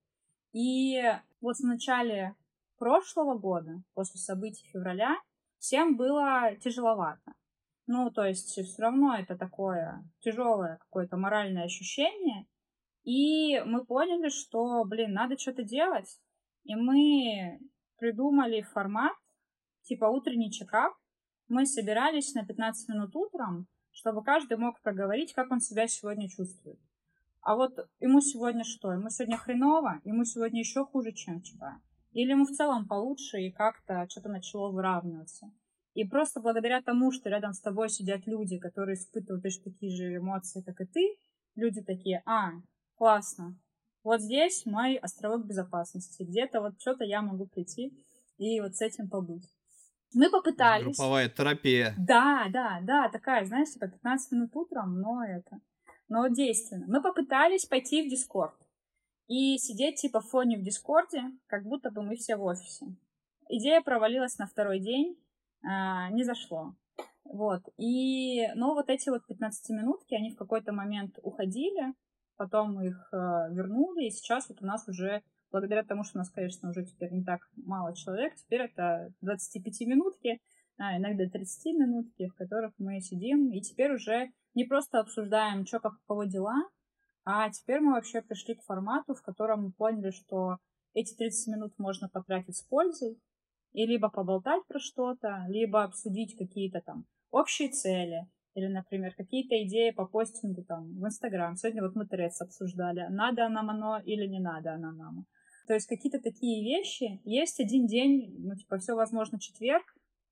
И вот в начале прошлого года, после событий февраля, всем было тяжеловато. Ну, то есть все равно это такое тяжелое какое-то моральное ощущение. И мы поняли, что, блин, надо что-то делать. И мы придумали формат, типа утренний чекап. Мы собирались на 15 минут утром, чтобы каждый мог проговорить, как он себя сегодня чувствует. А вот ему сегодня что? Ему сегодня хреново? Ему сегодня еще хуже, чем вчера? Или ему в целом получше и как-то что-то начало выравниваться? И просто благодаря тому, что рядом с тобой сидят люди, которые испытывают точно такие же эмоции, как и ты, люди такие, а, классно, вот здесь мой островок безопасности, где-то вот что-то я могу прийти и вот с этим побыть. Мы попытались. Групповая терапия. Да, да, да, такая, знаешь, типа 15 минут утром, но это, но действенно. Мы попытались пойти в Дискорд и сидеть типа в фоне в Дискорде, как будто бы мы все в офисе. Идея провалилась на второй день, а, не зашло. Вот. И, но вот эти вот 15-минутки, они в какой-то момент уходили, потом их э, вернули, и сейчас вот у нас уже, благодаря тому, что у нас, конечно, уже теперь не так мало человек, теперь это 25-минутки, а иногда 30 минутки, в которых мы сидим, и теперь уже не просто обсуждаем, что как у дела, а теперь мы вообще пришли к формату, в котором мы поняли, что эти 30 минут можно потратить с пользой, и либо поболтать про что-то, либо обсудить какие-то там общие цели, или, например, какие-то идеи по постингу там в Инстаграм. Сегодня вот мы Трец обсуждали, надо нам оно или не надо оно нам. То есть какие-то такие вещи. Есть один день, ну, типа, все возможно, четверг,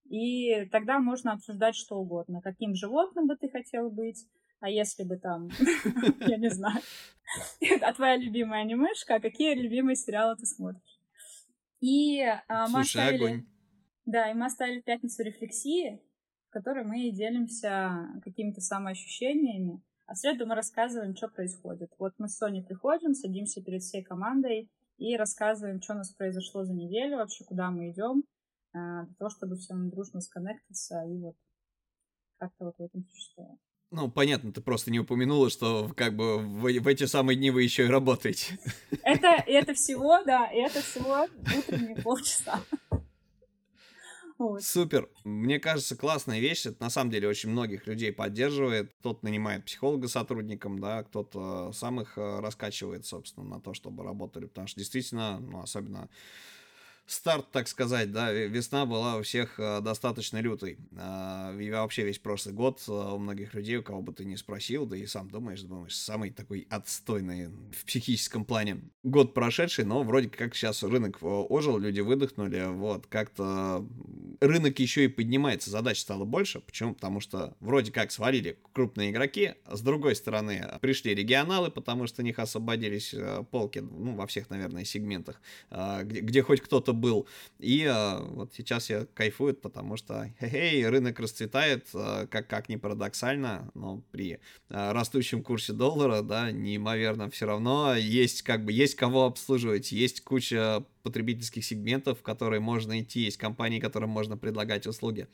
и тогда можно обсуждать что угодно. Каким животным бы ты хотел быть, а если бы там, я не знаю, а твоя любимая анимешка, а какие любимые сериалы ты смотришь? И а, мы Слушай, оставили... огонь. Да, и мы оставили пятницу рефлексии, в которой мы делимся какими-то самоощущениями, а в среду мы рассказываем, что происходит. Вот мы с Соней приходим, садимся перед всей командой и рассказываем, что у нас произошло за неделю, вообще куда мы идем, а, для того, чтобы всем дружно сконнектиться и вот как-то вот в этом существовать. Ну, понятно, ты просто не упомянула, что как бы в, в эти самые дни вы еще и работаете. Это, это всего, да, это всего утренние полчаса. Вот. Супер. Мне кажется, классная вещь. Это на самом деле очень многих людей поддерживает. Кто-то нанимает психолога сотрудникам, да, кто-то сам их э, раскачивает, собственно, на то, чтобы работали. Потому что действительно, ну, особенно старт, так сказать, да, весна была у всех э, достаточно лютой. Э, и вообще весь прошлый год э, у многих людей, у кого бы ты ни спросил, да и сам думаешь, думаешь, самый такой отстойный в психическом плане год прошедший, но вроде как сейчас рынок ожил, люди выдохнули, вот, как-то рынок еще и поднимается, задач стало больше. Почему? Потому что вроде как свалили крупные игроки, с другой стороны пришли регионалы, потому что у них освободились полки, ну, во всех, наверное, сегментах, где, где хоть кто-то был. И э, вот сейчас я кайфую, потому что, хе-хей, рынок расцветает, э, как, как ни парадоксально, но при э, растущем курсе доллара, да, неимоверно все равно есть как бы, есть кого обслуживать, есть куча потребительских сегментов, в которые можно идти, есть компании, которым можно предлагать услуги.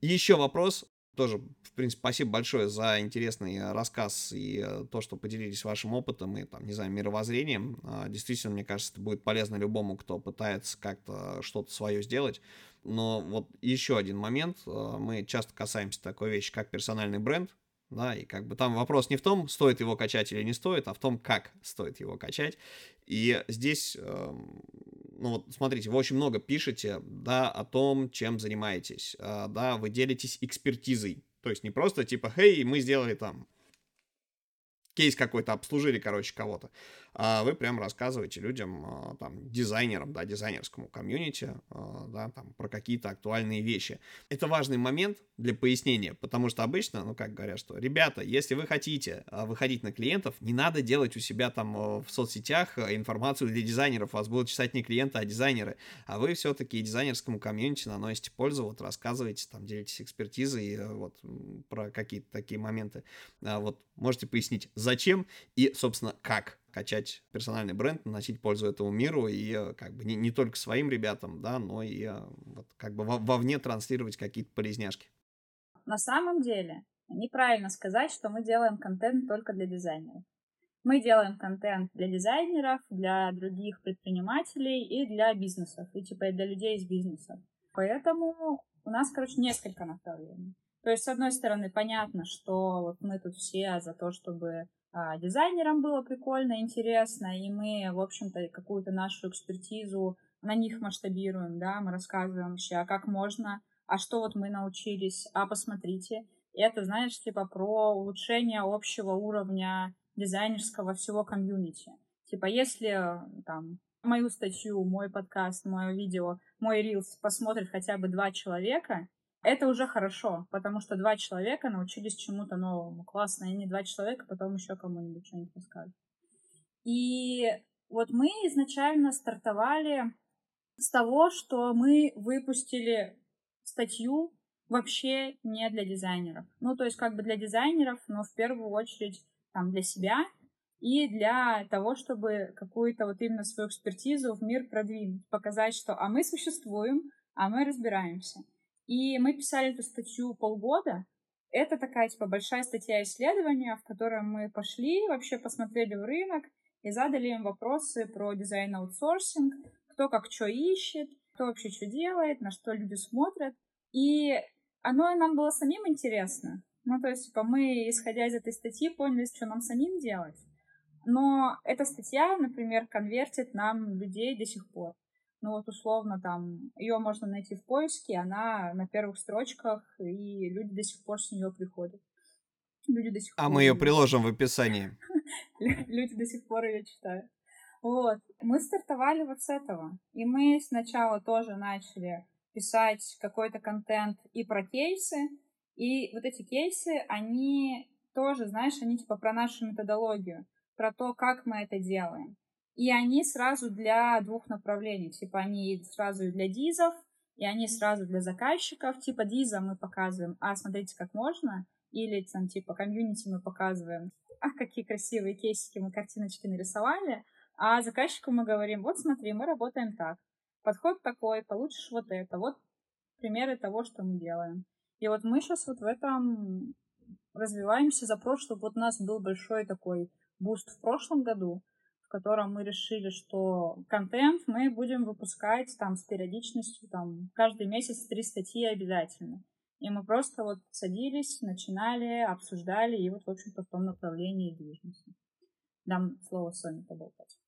Еще вопрос, Тоже, в принципе, спасибо большое за интересный э, рассказ и э, то, что поделились вашим опытом и, там, не знаю, мировоззрением. А, действительно, мне кажется, это будет полезно любому, кто пытается как-то что-то свое сделать. Но вот еще один момент. Э, мы часто касаемся такой вещи, как персональный бренд. Да, и как бы там вопрос не в том, стоит его качать или не стоит, а в том, как стоит его качать. И здесь, эм, ну вот смотрите, вы очень много пишете, да, о том, чем занимаетесь, э, да, вы делитесь экспертизой. То есть не просто типа, хей, мы сделали там кейс какой-то, обслужили, короче, кого-то а вы прям рассказываете людям, а, там, дизайнерам, да, дизайнерскому комьюнити, а, да, там, про какие-то актуальные вещи. Это важный момент для пояснения, потому что обычно, ну, как говорят, что, ребята, если вы хотите а, выходить на клиентов, не надо делать у себя там в соцсетях информацию для дизайнеров, вас будут читать не клиенты, а дизайнеры, а вы все-таки дизайнерскому комьюнити наносите пользу, вот рассказываете, там, делитесь экспертизой, э, вот, про какие-то такие моменты. Вот, можете пояснить, зачем и, собственно, как качать персональный бренд, наносить пользу этому миру и э, как бы не, не только своим ребятам, да, но и э, вот, как бы вовне транслировать какие-то полезняшки. На самом деле неправильно сказать, что мы делаем контент только для дизайнеров. Мы делаем контент для дизайнеров, для других предпринимателей и для бизнесов, и типа для людей из бизнеса. Поэтому у нас, короче, несколько направлений. То есть, с одной стороны, понятно, что вот мы тут все за то, чтобы дизайнерам было прикольно, интересно, и мы, в общем-то, какую-то нашу экспертизу на них масштабируем, да, мы рассказываем вообще, а как можно, а что вот мы научились, а посмотрите. И это, знаешь, типа про улучшение общего уровня дизайнерского всего комьюнити. Типа, если там мою статью, мой подкаст, мое видео, мой рилс посмотрит хотя бы два человека, это уже хорошо, потому что два человека научились чему-то новому. Классно, и не два человека, потом еще кому-нибудь что-нибудь расскажут. И вот мы изначально стартовали с того, что мы выпустили статью вообще не для дизайнеров. Ну, то есть как бы для дизайнеров, но в первую очередь там для себя и для того, чтобы какую-то вот именно свою экспертизу в мир продвинуть, показать, что а мы существуем, а мы разбираемся. И мы писали эту статью полгода. Это такая, типа, большая статья исследования, в которой мы пошли, вообще посмотрели в рынок и задали им вопросы про дизайн-аутсорсинг, кто как что ищет, кто вообще что делает, на что люди смотрят. И оно нам было самим интересно. Ну, то есть, типа, мы, исходя из этой статьи, поняли, что нам самим делать. Но эта статья, например, конвертит нам людей до сих пор ну вот условно там ее можно найти в поиске, она на первых строчках, и люди до сих пор с нее приходят. Люди до сих а пор... мы ее приложим в описании. Люди до сих пор ее читают. Вот. Мы стартовали вот с этого. И мы сначала тоже начали писать какой-то контент и про кейсы. И вот эти кейсы, они тоже, знаешь, они типа про нашу методологию, про то, как мы это делаем. И они сразу для двух направлений. Типа они сразу для дизов, и они сразу для заказчиков. Типа диза мы показываем, а смотрите, как можно. Или там типа комьюнити мы показываем, а какие красивые кейсики мы картиночки нарисовали. А заказчику мы говорим, вот смотри, мы работаем так. Подход такой, получишь вот это. Вот примеры того, что мы делаем. И вот мы сейчас вот в этом развиваемся запрос, чтобы вот у нас был большой такой boost в прошлом году, котором мы решили, что контент мы будем выпускать там с периодичностью, там, каждый месяц три статьи обязательно. И мы просто вот садились, начинали, обсуждали, и вот, в общем-то, в том направлении движемся. Дам слово Соне поболтать.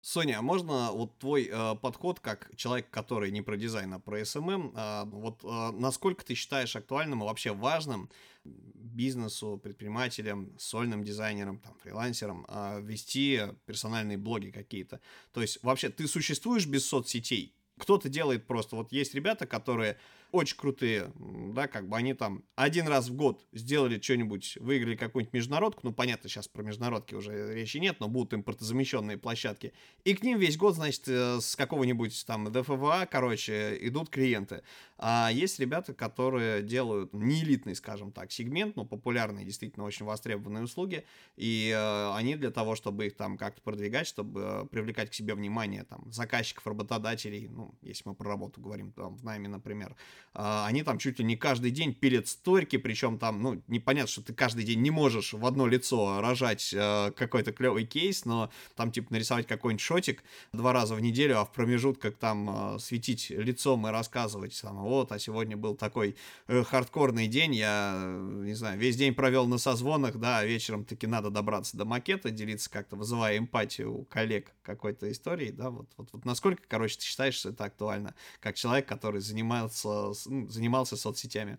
Соня, а можно вот твой э, подход как человек, который не про дизайн, а про SMM, э, вот э, насколько ты считаешь актуальным и вообще важным бизнесу, предпринимателям, сольным дизайнерам, там, фрилансерам э, вести персональные блоги какие-то? То есть вообще ты существуешь без соцсетей? Кто-то делает просто, вот есть ребята, которые очень крутые, да, как бы они там один раз в год сделали что-нибудь, выиграли какую-нибудь международку, ну, понятно, сейчас про международки уже речи нет, но будут импортозамещенные площадки, и к ним весь год, значит, э, с какого-нибудь там ДФВА, короче, идут клиенты. А есть ребята, которые делают не элитный, скажем так, сегмент, но популярные, действительно очень востребованные услуги, и э, они для того, чтобы их там как-то продвигать, чтобы э, привлекать к себе внимание там заказчиков, работодателей, ну, если мы про работу говорим, там, в найме, например, они там чуть ли не каждый день пилят сторики, причем там, ну, непонятно, что ты каждый день не можешь в одно лицо рожать э, какой-то клевый кейс, но там, типа, нарисовать какой-нибудь шотик два раза в неделю, а в промежутках там э, светить лицом и рассказывать, там, вот, а сегодня был такой э, хардкорный день, я, не знаю, весь день провел на созвонах, да, а вечером таки надо добраться до макета, делиться как-то, вызывая эмпатию у коллег какой-то истории, да, вот, вот, вот. Насколько, короче, ты считаешь, что это актуально, как человек, который занимался ну, занимался соцсетями.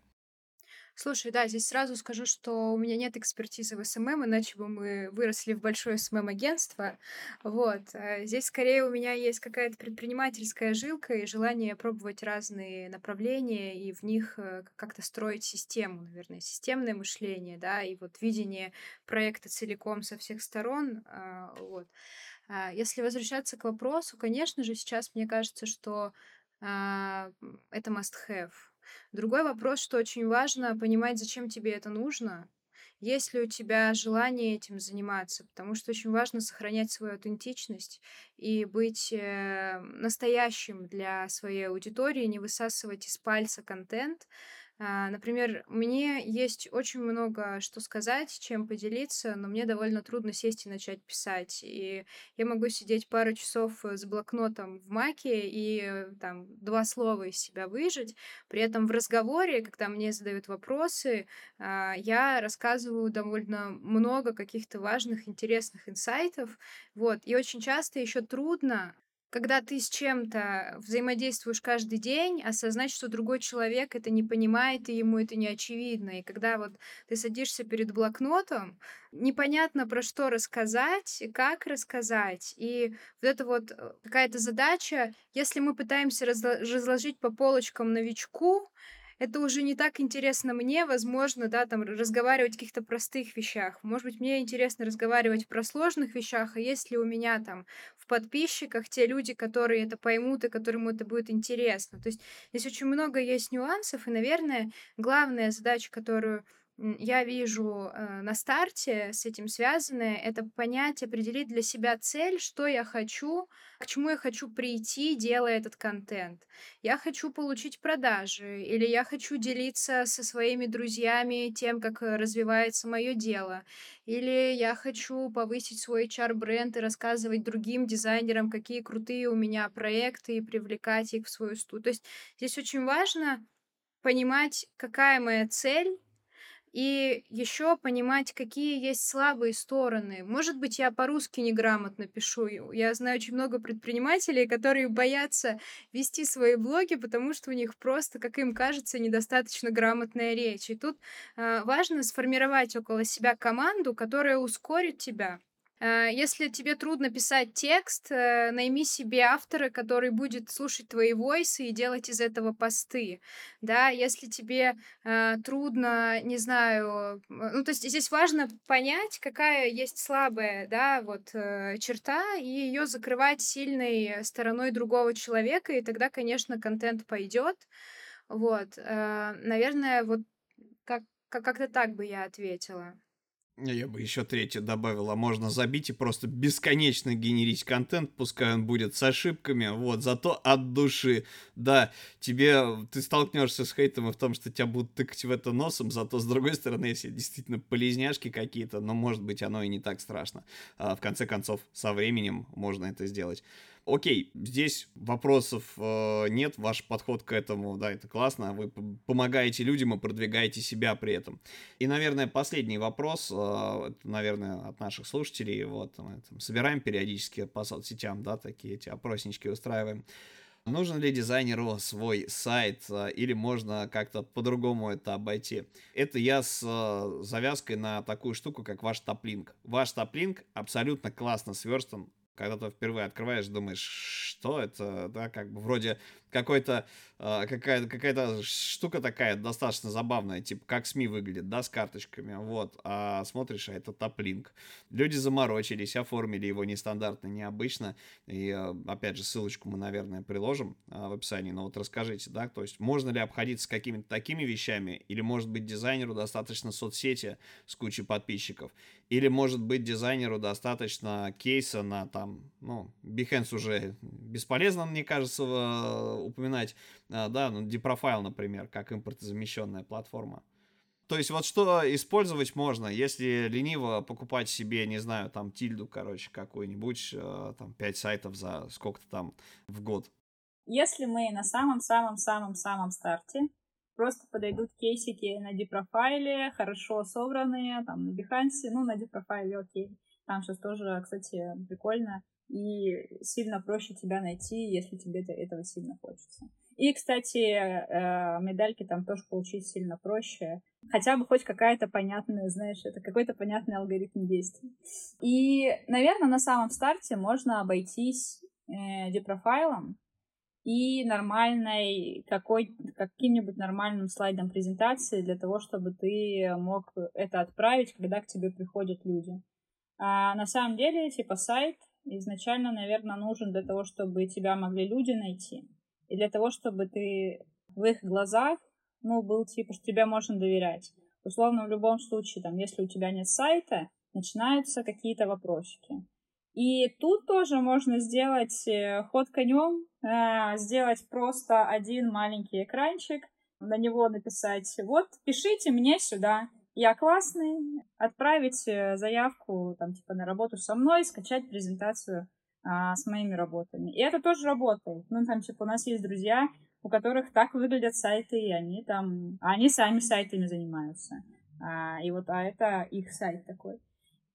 Слушай, да, здесь сразу скажу, что у меня нет экспертизы в SMM, иначе бы мы выросли в большое SMM-агентство. Вот. А здесь скорее у меня есть какая-то предпринимательская жилка и желание пробовать разные направления и в них э, как-то строить систему, наверное, системное мышление, да, и вот видение проекта целиком со всех сторон. Вот. А если возвращаться к вопросу, конечно же, сейчас мне кажется, что это must-have. Другой вопрос, что очень важно понимать, зачем тебе это нужно, есть ли у тебя желание этим заниматься, потому что очень важно сохранять свою аутентичность и быть э, настоящим для своей аудитории, не высасывать из пальца контент, а, например, мне есть очень много что сказать, чем поделиться, но мне довольно трудно сесть и начать писать. И я могу сидеть пару часов с блокнотом в маке и э, там два слова из себя выжить. При этом в разговоре, когда мне задают вопросы, а, я рассказываю довольно много каких-то важных, интересных инсайтов. Вот. И очень часто еще трудно когда ты с чем-то взаимодействуешь каждый день, осознать, что другой человек это не понимает, и ему это не очевидно. И когда вот ты садишься перед блокнотом, непонятно про что рассказать, как рассказать. И вот это вот э, какая-то задача, если мы пытаемся разложить по полочкам новичку, это уже не так интересно мне, возможно, да, там разговаривать о каких-то простых вещах. Может быть, мне интересно разговаривать про сложных вещах, а если у меня там в подписчиках те люди, которые это поймут и которым это будет интересно. То есть здесь очень много есть нюансов, и, наверное, главная задача, которую я вижу э, на старте с этим связанное, это понять, определить для себя цель, что я хочу, к чему я хочу прийти, делая этот контент. Я хочу получить продажи, или я хочу делиться со своими друзьями тем, как э, развивается мое дело, или я хочу повысить свой HR-бренд и рассказывать другим дизайнерам, какие крутые у меня проекты, и привлекать их в свою студию. То есть здесь очень важно понимать, какая моя цель, и еще понимать, какие есть слабые стороны. Может быть, я по-русски неграмотно пишу. Я знаю очень много предпринимателей, которые боятся вести свои блоги, потому что у них просто, как им кажется, недостаточно грамотная речь. И тут э, важно сформировать около себя команду, которая ускорит тебя, если тебе трудно писать текст, э, найми себе автора, который будет слушать твои войсы и делать из этого посты. Да, если тебе э, трудно, не знаю, ну то есть здесь важно понять, какая есть слабая, да, вот черта и ее закрывать сильной стороной другого человека, и тогда, конечно, контент пойдет. Вот, наверное, вот как как-то так бы я ответила. Я бы еще третье добавила. Можно забить и просто бесконечно генерить контент, пускай он будет с ошибками, вот, зато от души. Да, тебе, ты столкнешься с хейтом и в том, что тебя будут тыкать в это носом, зато с другой стороны, если действительно полезняшки какие-то, но может быть оно и не так страшно. А, в конце концов, со временем можно это сделать. Окей, здесь вопросов э, нет, ваш подход к этому, да, это классно, вы помогаете людям и продвигаете себя при этом. И, наверное, последний вопрос, э, наверное, от наших слушателей, вот, мы там, собираем периодически по соцсетям, да, такие эти опроснички устраиваем. Нужен ли дизайнеру свой сайт э, или можно как-то по-другому это обойти? Это я с э, завязкой на такую штуку, как ваш топлинк. Ваш топлинк абсолютно классно сверстан когда ты впервые открываешь, думаешь, что это, да, как бы вроде какой-то э, какая-то какая-то штука такая достаточно забавная, типа как СМИ выглядит, да, с карточками, вот, а смотришь, а это топлинк. Люди заморочились, оформили его нестандартно, необычно, и э, опять же ссылочку мы, наверное, приложим э, в описании, но вот расскажите, да, то есть можно ли обходиться какими-то такими вещами, или может быть дизайнеру достаточно соцсети с кучей подписчиков, или может быть дизайнеру достаточно кейса на там, ну, Behance уже бесполезно, мне кажется, в упоминать, а, да, ну, Deprofile, например, как импортозамещенная платформа. То есть вот что использовать можно, если лениво покупать себе, не знаю, там тильду, короче, какую-нибудь, э, там 5 сайтов за сколько-то там в год. Если мы на самом-самом-самом-самом старте, просто подойдут кейсики на депрофайле, хорошо собранные, там на Behance, ну, на депрофайле окей. Там сейчас тоже, кстати, прикольно и сильно проще тебя найти, если тебе этого сильно хочется. И, кстати, э, медальки там тоже получить сильно проще. Хотя бы хоть какая-то понятная, знаешь, это какой-то понятный алгоритм действий. И, наверное, на самом старте можно обойтись э, депрофайлом и нормальной, какой, каким-нибудь нормальным слайдом презентации для того, чтобы ты мог это отправить, когда к тебе приходят люди. А на самом деле, типа, сайт изначально, наверное, нужен для того, чтобы тебя могли люди найти. И для того, чтобы ты в их глазах, ну, был типа, что тебе можно доверять. Условно, в любом случае, там, если у тебя нет сайта, начинаются какие-то вопросики. И тут тоже можно сделать э, ход конем, э, сделать просто один маленький экранчик, на него написать, вот, пишите мне сюда, я классный, отправить э, заявку там типа на работу со мной, скачать презентацию а, с моими работами. И это тоже работает. Ну, там, типа, у нас есть друзья, у которых так выглядят сайты, и они там... А они сами сайтами занимаются. А, и вот, а это их сайт такой.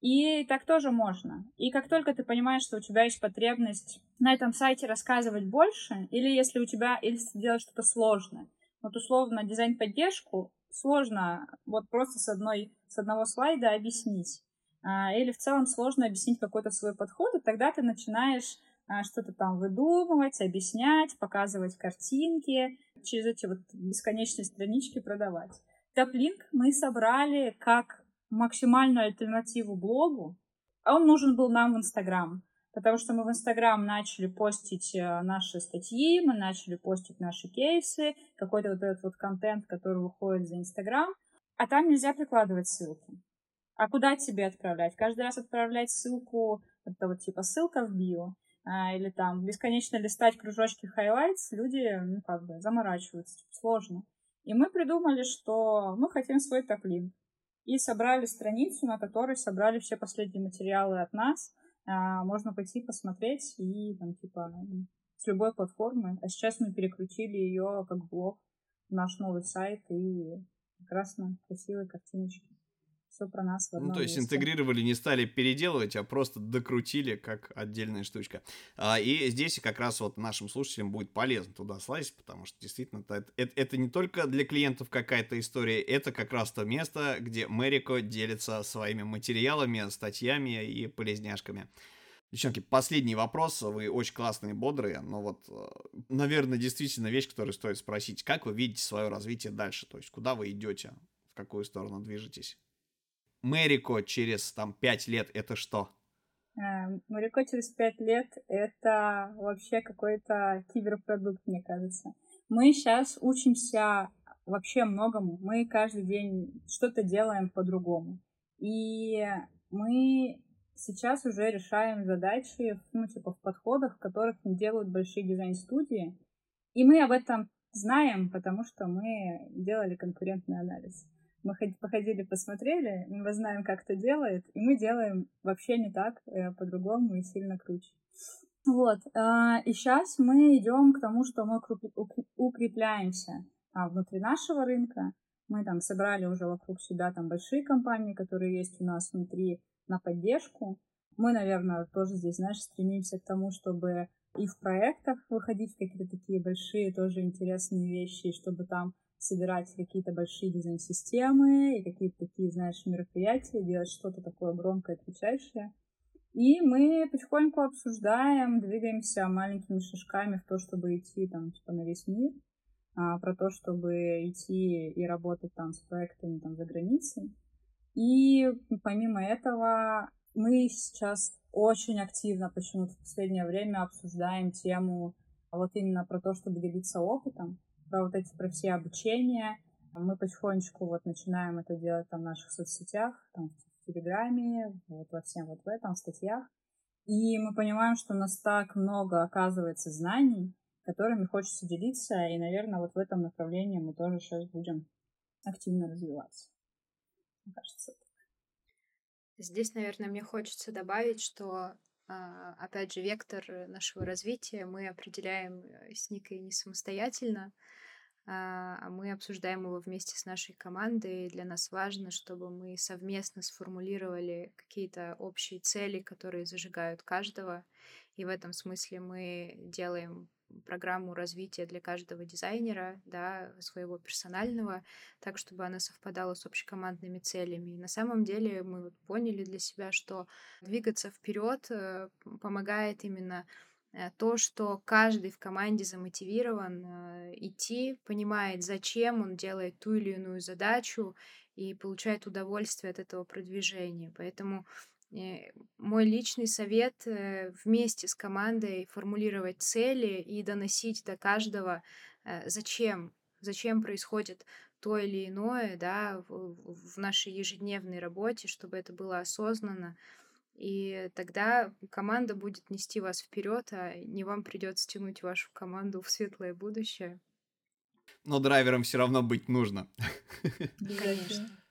И так тоже можно. И как только ты понимаешь, что у тебя есть потребность на этом сайте рассказывать больше, или если у тебя, или делать что-то сложное, вот условно дизайн-поддержку сложно вот просто с одной, с одного слайда объяснить. А, или в целом сложно объяснить какой-то свой подход, и тогда ты начинаешь а, что-то там выдумывать, объяснять, показывать картинки, через эти вот бесконечные странички продавать. Топлинк мы собрали как максимальную альтернативу блогу, а он нужен был нам в Инстаграм, потому что мы в Инстаграм начали постить э, наши статьи, мы начали постить наши кейсы, какой-то вот этот вот контент, который выходит за Инстаграм, а там нельзя прикладывать ссылки. А куда тебе отправлять? Каждый раз отправлять ссылку, это вот типа ссылка в био, а, или там бесконечно листать кружочки highlights, люди, ну, как бы, заморачиваются, типа, сложно. И мы придумали, что мы хотим свой топ-линк. И собрали страницу, на которой собрали все последние материалы от нас. А, можно пойти посмотреть и там, типа, с любой платформы. А сейчас мы перекрутили ее как блог в наш новый сайт и прекрасно красивые картиночки все про нас в Ну, то есть месте. интегрировали, не стали переделывать, а просто докрутили как отдельная штучка. А, и здесь как раз вот нашим слушателям будет полезно туда слазить, потому что действительно это, это, это не только для клиентов какая-то история, это как раз то место, где Мэрико делится своими материалами, статьями и полезняшками. Девчонки, последний вопрос. Вы очень классные, бодрые, но вот, э, наверное, действительно вещь, которую стоит спросить. Как вы видите свое развитие дальше? То есть, куда вы идете? В какую сторону движетесь? Мэрико через там пять лет это что? Эм, Мэрико через пять лет это вообще какой-то киберпродукт, мне кажется. Мы сейчас учимся вообще многому. Мы каждый день что-то делаем по-другому. И мы сейчас уже решаем задачи, ну, типа, в подходах, которых не делают большие дизайн-студии. И мы об этом знаем, потому что мы делали конкурентный анализ. Мы походили, посмотрели, мы знаем, как это делает, и мы делаем вообще не так, э, по-другому и сильно круче. Вот. А, и сейчас мы идем к тому, что мы укрепляемся а, внутри нашего рынка. Мы там собрали уже вокруг себя там большие компании, которые есть у нас внутри на поддержку. Мы, наверное, тоже здесь, знаешь, стремимся к тому, чтобы и в проектах выходить в какие-то такие большие, тоже интересные вещи, чтобы там собирать какие-то большие дизайн-системы и какие-то такие, знаешь, мероприятия, делать что-то такое громкое, кричащее. И мы потихоньку обсуждаем, двигаемся маленькими шажками в то, чтобы идти там, типа, на весь мир, а, про то, чтобы идти и работать там с проектами там за границей. И помимо этого мы сейчас очень активно почему-то в последнее время обсуждаем тему вот именно про то, чтобы делиться опытом про вот эти, про все обучения. Мы потихонечку вот начинаем это делать там в наших соцсетях, там в Телеграме, вот во всем вот в этом, в статьях. И мы понимаем, что у нас так много оказывается знаний, которыми хочется делиться, и, наверное, вот в этом направлении мы тоже сейчас будем активно развиваться. Мне кажется, Здесь, наверное, мне хочется добавить, что а, опять же, вектор нашего развития мы определяем э, с Никой не самостоятельно, а, а мы обсуждаем его вместе с нашей командой. И для нас важно, чтобы мы совместно сформулировали какие-то общие цели, которые зажигают каждого. И в этом смысле мы делаем программу развития для каждого дизайнера, да, своего персонального, так, чтобы она совпадала с общекомандными целями. И на самом деле мы вот поняли для себя, что двигаться вперед э, помогает именно Э, то, что каждый в команде замотивирован э, идти, понимает, зачем он делает ту или иную задачу и получает удовольствие от этого продвижения. Поэтому мой личный совет вместе с командой формулировать цели и доносить до каждого, зачем, зачем происходит то или иное да, в, в нашей ежедневной работе, чтобы это было осознанно, и тогда команда будет нести вас вперед, а не вам придется тянуть вашу команду в светлое будущее. Но драйвером все равно быть нужно. Конечно.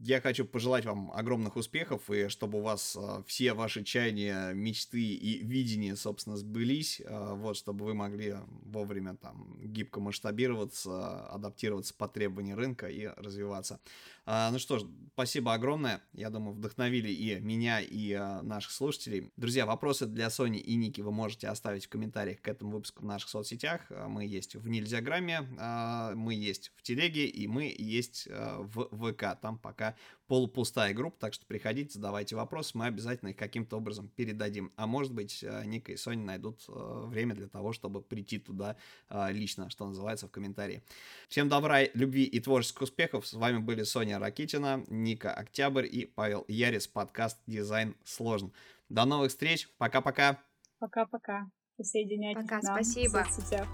Я хочу пожелать вам огромных успехов, и чтобы у вас э, все ваши чаяния, мечты и видения, собственно, сбылись, э, вот, чтобы вы могли вовремя там гибко масштабироваться, адаптироваться под требования рынка и развиваться. А, ну что ж, спасибо огромное. Я думаю, вдохновили и меня, и а, наших слушателей. Друзья, вопросы для Сони и Ники вы можете оставить в комментариях к этому выпуску в наших соцсетях. А, мы есть в Нельзяграмме, а, мы есть в Телеге, и мы есть в ВК. Там пока полупустая группа, так что приходите, задавайте вопросы, мы обязательно их каким-то образом передадим. А может быть, а, Ника и Соня найдут а, время для того, чтобы прийти туда а, лично, что называется, в комментарии. Всем добра, любви и творческих успехов. С вами были Соня Ракитина, Ника Октябрь и Павел Ярис, подкаст «Дизайн сложен». До новых встреч, пока-пока. Пока-пока. Присоединяйтесь Пока, к нам спасибо. в соцсетях.